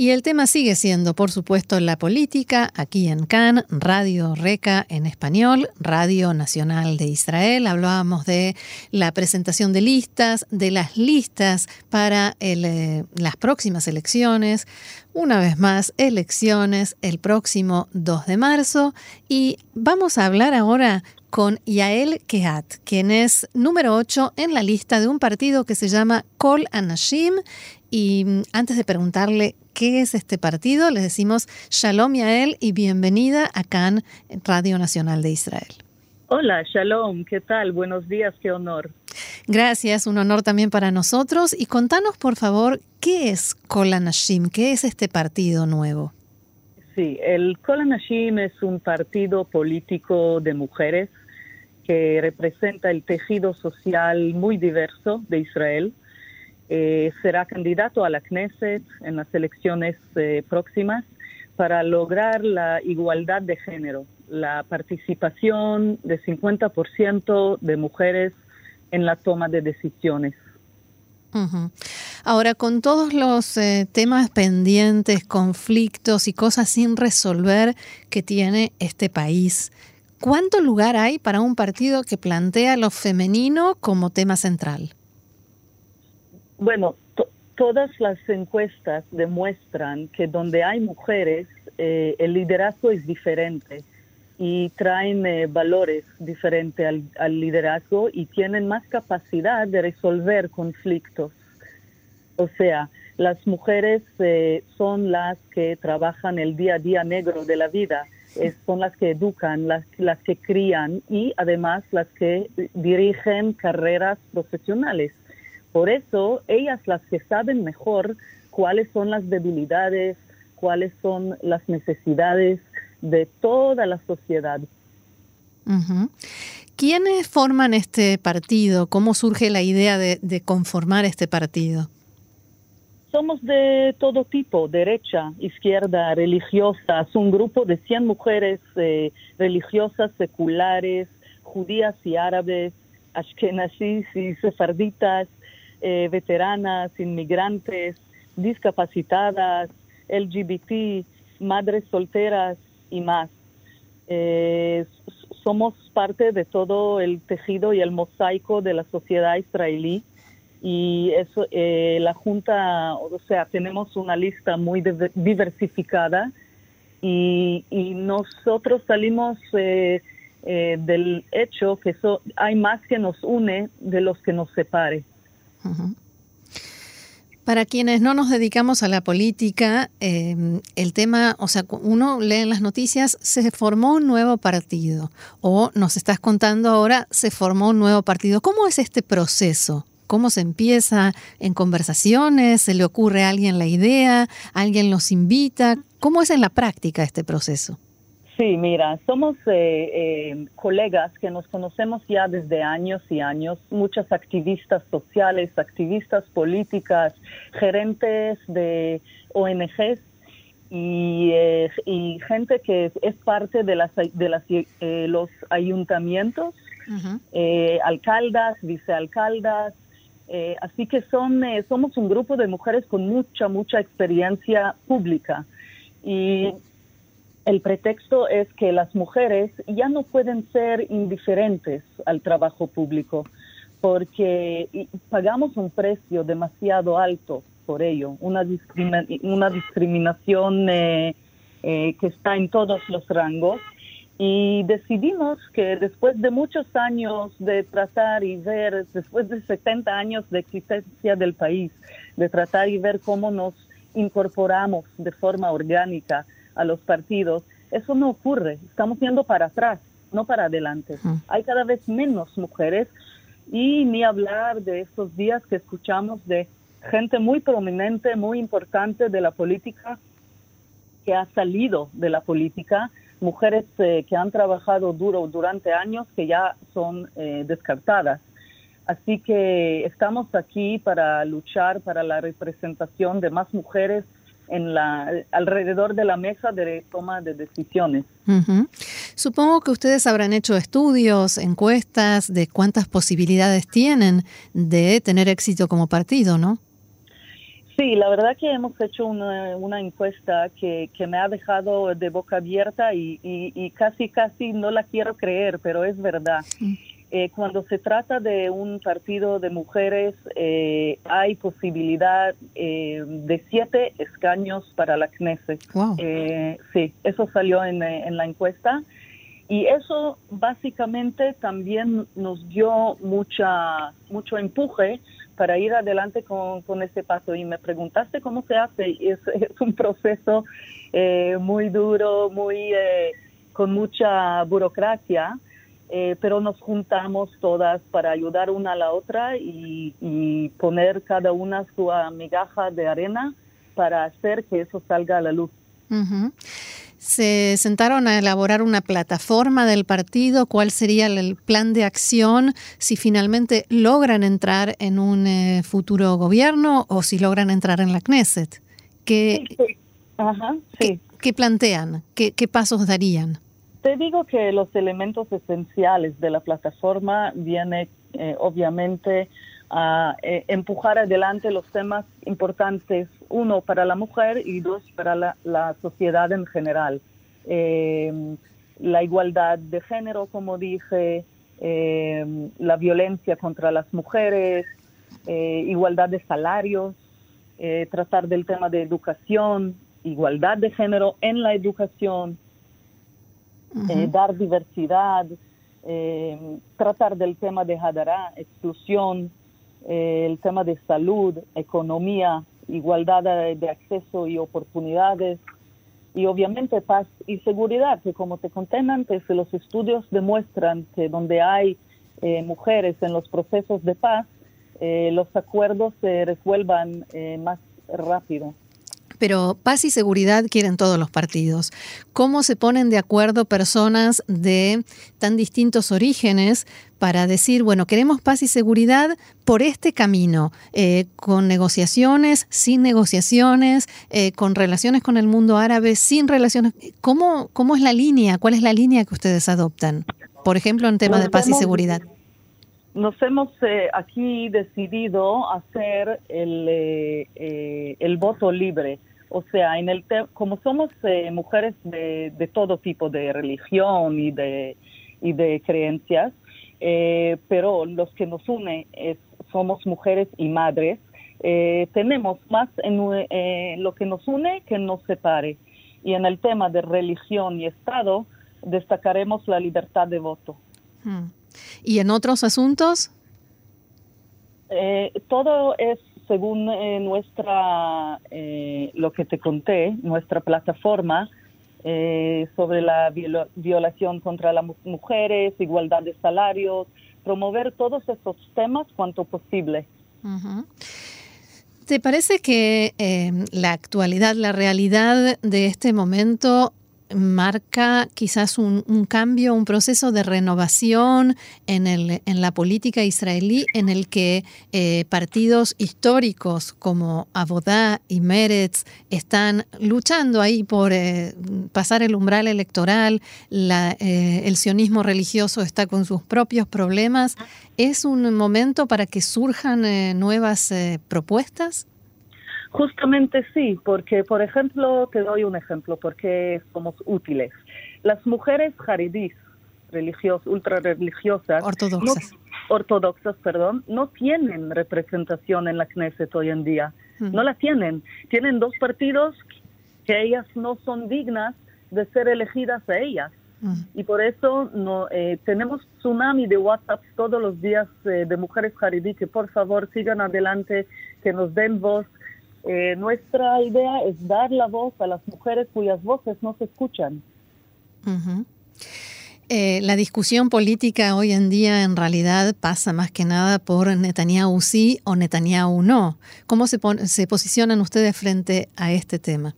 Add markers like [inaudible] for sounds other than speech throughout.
Y el tema sigue siendo, por supuesto, la política, aquí en CAN, Radio Reca en español, Radio Nacional de Israel. Hablábamos de la presentación de listas, de las listas para eh, las próximas elecciones. Una vez más, elecciones el próximo 2 de marzo. Y vamos a hablar ahora con Yael Kehat, quien es número 8 en la lista de un partido que se llama Kol Anashim. Y mm, antes de preguntarle qué es este partido, les decimos Shalom Yael y bienvenida a CAN, Radio Nacional de Israel. Hola, Shalom, ¿qué tal? Buenos días, qué honor. Gracias, un honor también para nosotros. Y contanos, por favor, ¿qué es Kol Anashim? ¿Qué es este partido nuevo? Sí, el Kol Anashim es un partido político de mujeres que representa el tejido social muy diverso de Israel eh, será candidato a la Knesset en las elecciones eh, próximas para lograr la igualdad de género, la participación de 50% de mujeres en la toma de decisiones. Ahora, con todos los eh, temas pendientes, conflictos y cosas sin resolver que tiene este país, ¿cuánto lugar hay para un partido que plantea lo femenino como tema central? Bueno, todas las encuestas demuestran que donde hay mujeres, eh, el liderazgo es diferente y traen eh, valores diferentes al, liderazgo y tienen más capacidad de resolver conflictos. O sea, las mujeres eh, son las que trabajan el día a día negro de la vida, son las que educan, las, las que crían y además las que dirigen carreras profesionales. Por eso, ellas las que saben mejor cuáles son las debilidades, cuáles son las necesidades de toda la sociedad. ¿Quiénes forman este partido? ¿Cómo surge la idea de, conformar este partido? Somos de todo tipo, derecha, izquierda, religiosas, un grupo de 100 mujeres eh, religiosas, seculares, judías y árabes, ashkenazis y sefarditas, eh, veteranas, inmigrantes, discapacitadas, LGBT, madres solteras y más. Eh, somos parte de todo el tejido y el mosaico de la sociedad israelí y eso eh, la junta o sea tenemos una lista muy diversificada y, nosotros salimos del hecho que hay más que nos une de los que nos separe para quienes no nos dedicamos a la política, em, el tema, o sea, uno lee en las noticias, se formó un nuevo partido, o nos estás contando ahora, se formó un nuevo partido. ¿Cómo es este proceso? ¿Cómo se empieza en conversaciones? ¿Se le ocurre a alguien la idea? ¿Alguien los invita? ¿Cómo es en la práctica este proceso? Sí, mira, somos eh, eh, colegas que nos conocemos ya desde años y años, muchas activistas sociales, activistas políticas, gerentes de ONGs y, eh, y gente que es parte de, las, de las, los ayuntamientos, alcaldas, vicealcaldas. así que son, somos un grupo de mujeres con mucha, mucha experiencia pública. Y el pretexto es que las mujeres ya no pueden ser indiferentes al trabajo público porque pagamos un precio demasiado alto por ello, una, una discriminación eh, eh, que está en todos los rangos. Y decidimos que después de muchos años de tratar y ver, después de 70 años de existencia del país, de tratar y ver cómo nos incorporamos de forma orgánica a los partidos, eso no ocurre. Estamos yendo para atrás, no para adelante. Hay cada vez menos mujeres y ni hablar de estos días que escuchamos de gente muy prominente, muy importante de la política que ha salido de la política, mujeres eh, que han trabajado duro durante años que ya son eh, descartadas. Así que estamos aquí para luchar para la representación de más mujeres en la, alrededor de la mesa de toma de decisiones. Supongo que ustedes habrán hecho estudios, encuestas de cuántas posibilidades tienen de tener éxito como partido, ¿no? Sí, la verdad que hemos hecho una, encuesta que, me ha dejado de boca abierta y, casi, casi no la quiero creer, pero es verdad. Eh, cuando se trata de un partido de mujeres, eh, hay posibilidad eh, de siete escaños para la Knesset. sí, eso salió en, en la encuesta. Y eso básicamente también nos dio mucha, mucho empuje para ir adelante con, con ese paso. Y me preguntaste cómo se hace. Es, [laughs] es un proceso eh, muy duro, muy eh, con mucha burocracia, eh, pero nos juntamos todas para ayudar una a la otra y, poner cada una su migaja de arena para hacer que eso salga a la luz se sentaron a elaborar una plataforma del partido, cuál sería el plan de acción si finalmente logran entrar en un eh, futuro gobierno o si logran entrar en la Knesset. ¿Qué, plantean? ¿Qué, pasos darían? Te digo que los elementos esenciales de la plataforma vienen eh, obviamente a eh, empujar adelante los temas importantes, uno para la mujer y dos para la, sociedad en general. Eh, la igualdad de género, como dije, eh, la violencia contra las mujeres, igualdad de salarios, tratar del tema de educación, igualdad de género en la educación, dar diversidad, tratar del tema de Hadara, exclusión, eh, el tema de salud, economía, igualdad de, acceso y oportunidades y obviamente paz y seguridad, que como te conté antes, los estudios demuestran que donde hay eh, mujeres en los procesos de paz, eh, los acuerdos se resuelvan más rápido. Pero paz y seguridad quieren todos los partidos. ¿Cómo se ponen de acuerdo personas de tan distintos orígenes para decir, bueno, queremos paz y seguridad por este camino, eh, con negociaciones, sin negociaciones, eh, con relaciones con el mundo árabe, sin relaciones? ¿Cómo, ¿Cómo es la línea? ¿Cuál es la línea que ustedes adoptan? Por ejemplo, en tema de paz y seguridad nos hemos eh, aquí decidido hacer el, el voto libre. O sea, en el como somos eh, mujeres de, de, todo tipo de religión y de, y de creencias, eh, pero los que nos une es, somos mujeres y madres, eh, tenemos más en lo que nos une que nos separe. Y en el tema de religión y Estado, destacaremos la libertad de voto. Hmm. ¿Y en otros asuntos? todo es según eh, nuestra, eh, lo que te conté, nuestra plataforma eh, sobre la violación contra las mujeres, igualdad de salarios, promover todos esos temas cuanto posible. ¿Te parece que la actualidad, la realidad de este momento marca quizás un, cambio, un proceso de renovación en, el, en la política israelí en el que eh, partidos históricos como Abodá y Meretz están luchando ahí por eh, pasar el umbral electoral, eh, el sionismo religioso está con sus propios problemas. ¿Es un momento para que surjan nuevas propuestas? Justamente sí, porque, por ejemplo, te doy un ejemplo, porque somos útiles. Las mujeres jaridís, religiosas, ultra religiosas, ortodoxas. No, ortodoxas, perdón, no tienen representación en la Knesset hoy en día. No la tienen. Tienen dos partidos que ellas no son dignas de ser elegidas a ellas. Y por eso no, eh, tenemos tsunami de WhatsApp todos los días eh, de mujeres jaridí que por favor sigan adelante, que nos den voz, eh, nuestra idea es dar la voz a las mujeres cuyas voces no se escuchan. Eh, la discusión política hoy en día en realidad pasa más que nada por Netanyahu sí o Netanyahu no. ¿Cómo se, se posicionan ustedes frente a este tema?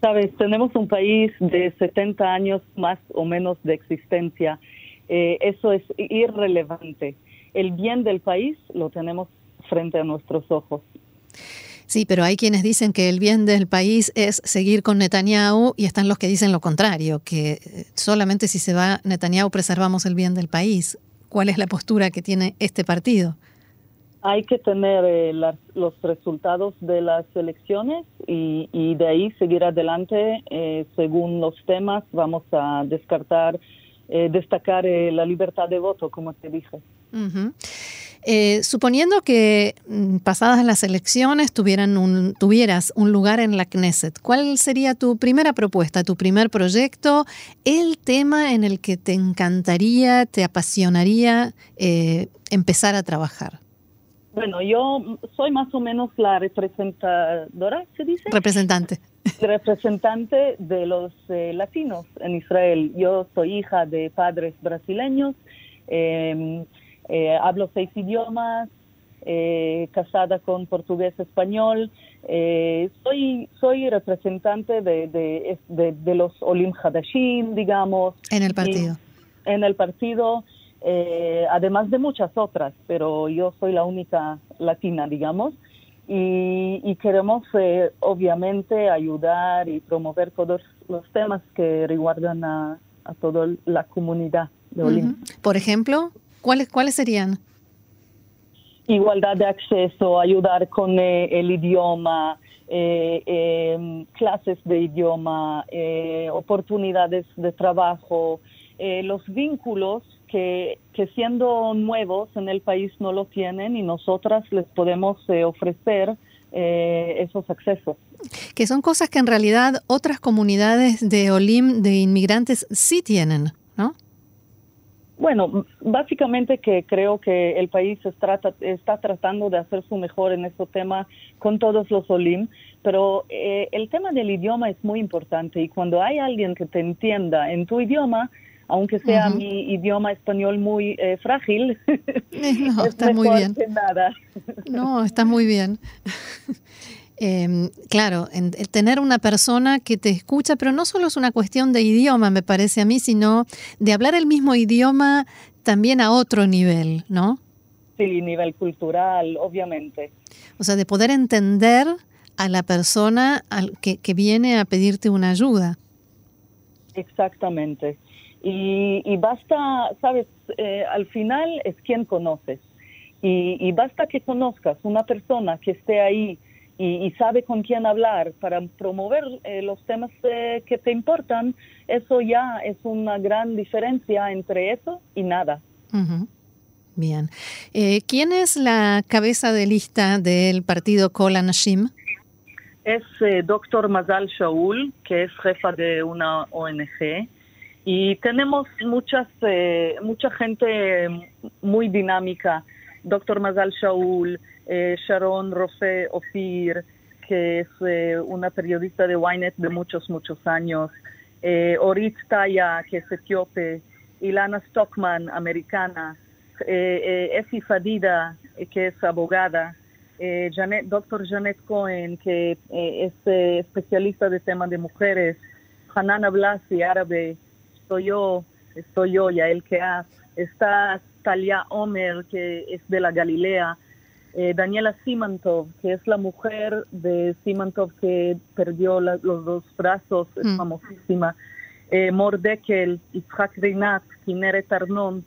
Sabes, tenemos un país de 70 años más o menos de existencia. Eh, eso es irrelevante. El bien del país lo tenemos frente a nuestros ojos. Sí, pero hay quienes dicen que el bien del país es seguir con Netanyahu y están los que dicen lo contrario, que eh, solamente si se va Netanyahu preservamos el bien del país. ¿Cuál es la postura que tiene este partido? Hay que tener eh, los resultados de las elecciones y, de ahí seguir adelante eh, según los temas. Vamos a descartar, destacar la libertad de voto, como te dije. Eh, suponiendo que mm, pasadas las elecciones tuvieran un, tuvieras un lugar en la Knesset, ¿cuál sería tu primera propuesta, tu primer proyecto, el tema en el que te encantaría, te apasionaría eh, empezar a trabajar? Bueno, yo soy más o menos la representadora, ¿se dice? Representante. Representante de los eh, latinos en Israel. Yo soy hija de padres brasileños. Eh, eh, hablo seis idiomas, eh, casada con portugués español. Eh, soy, soy representante de, de, los Olim Hadashim, digamos. En el partido. En el partido, además de muchas otras, pero yo soy la única latina, digamos. Y, queremos, obviamente, ayudar y promover todos los temas que reguardan a, toda la comunidad de Olim. Por ejemplo, ¿Cuáles, ¿Cuáles serían? Igualdad de acceso, ayudar con eh, el idioma, eh, em, clases de idioma, eh, oportunidades de trabajo, los vínculos que, que, siendo nuevos en el país no lo tienen y nosotras les podemos ofrecer esos accesos. Que son cosas que en realidad otras comunidades de Olim, de inmigrantes, sí tienen. Bueno, básicamente que creo que el país está, está tratando de hacer su mejor en este tema con todos los OLIM, pero eh, el tema del idioma es muy importante y cuando hay alguien que te entienda en tu idioma, aunque sea mi idioma español muy eh, frágil, [laughs] [laughs] no, está muy bien. nada. No, está muy bien. [laughs] Em, claro, tener una persona que te escucha, pero no solo es una cuestión de idioma, me parece a mí, sino de hablar el mismo idioma también a otro nivel, ¿no? Sí, nivel cultural, obviamente. O sea, de poder entender a la persona que, viene a pedirte una ayuda. Exactamente. Y, basta, sabes, eh, al final es quien conoces. y basta que conozcas una persona que esté ahí y, sabe con quién hablar para promover eh, los temas eh, que te importan, eso ya es una gran diferencia entre eso y nada. Bien. Eh, ¿Quién es la cabeza de lista del partido Kol Anashim? Es doctor Mazal Shaul, que es jefa de una ONG. Y tenemos muchas, mucha gente muy dinámica. Doctor Mazal Shaul, eh, Sharon Rofe Ofir, que es eh, una periodista de Ynet de muchos, muchos años, eh, Orit Taya, que es etíope, Ilana Stockman, americana, eh, Efi Fadida, que es abogada, Dr. Janet Cohen, que es especialista de temas de mujeres, Hanana Blasi, árabe, estoy yo, estoy yo, Yael Keas, está Talia Omer, que es de la Galilea, eh, Daniela Simantov, que es la mujer de Simantov que perdió los dos brazos, es mm. famosísima, eh, Mordekel, Itzhak Reinat, Kineret Arnon,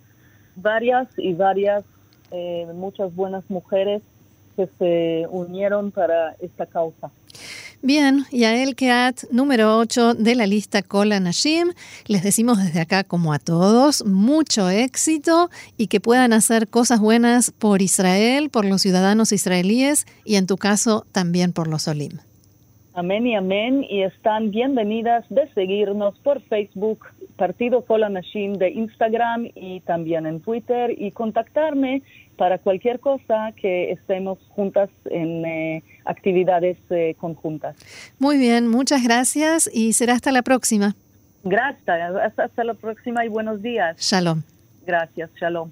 varias y varias, eh, muchas buenas mujeres que se unieron para esta causa. Bien, Yael Keat, número 8 de la lista Kola Nashim. Les decimos desde acá, como a todos, mucho éxito y que puedan hacer cosas buenas por Israel, por los ciudadanos israelíes y en tu caso también por los Olim. Amén y amén. Y están bienvenidas de seguirnos por Facebook, Partido Kola Nashim de Instagram y también en Twitter y contactarme para cualquier cosa que estemos juntas en eh, actividades eh, conjuntas. Muy bien, muchas gracias y será hasta la próxima. Gracias, hasta la próxima y buenos días. Shalom. Gracias, shalom.